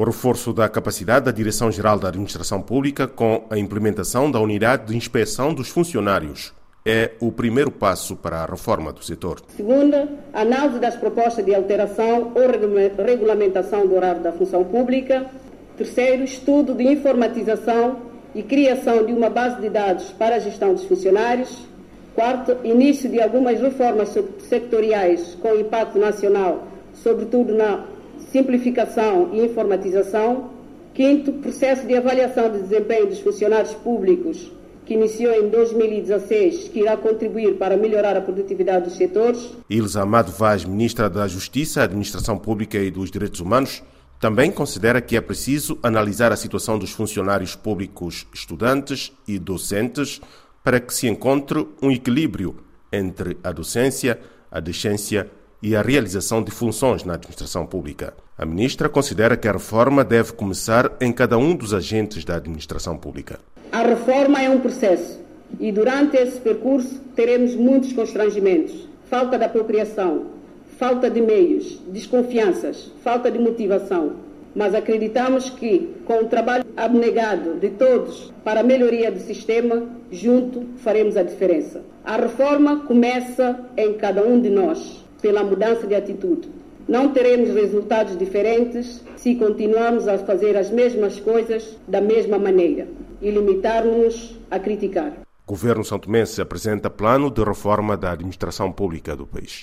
O reforço da capacidade da Direção-Geral da Administração Pública com a implementação da unidade de inspeção dos funcionários é o primeiro passo para a reforma do setor. Segundo, análise das propostas de alteração ou regulamentação do horário da função pública. Terceiro, estudo de informatização e criação de uma base de dados para a gestão dos funcionários. Quarto, início de algumas reformas sectoriais com impacto nacional, sobretudo na simplificação e informatização. Quinto, processo de avaliação de desempenho dos funcionários públicos, que iniciou em 2016, que irá contribuir para melhorar a produtividade dos setores. Ilza Amado Vaz, Ministra da Justiça, Administração Pública e dos Direitos Humanos, também considera que é preciso analisar a situação dos funcionários públicos, estudantes e docentes para que se encontre um equilíbrio entre a docência, a decência e a realização de funções na administração pública. A ministra considera que a reforma deve começar em cada um dos agentes da administração pública. A reforma é um processo e durante esse percurso teremos muitos constrangimentos, falta de apropriação, falta de meios, desconfianças, falta de motivação. Mas acreditamos que, com o trabalho abnegado de todos para a melhoria do sistema, junto faremos a diferença. A reforma começa em cada um de nós, pela mudança de atitude. Não teremos resultados diferentes se continuarmos a fazer as mesmas coisas da mesma maneira e limitarmos a criticar. O governo santomense apresenta plano de reforma da administração pública do país.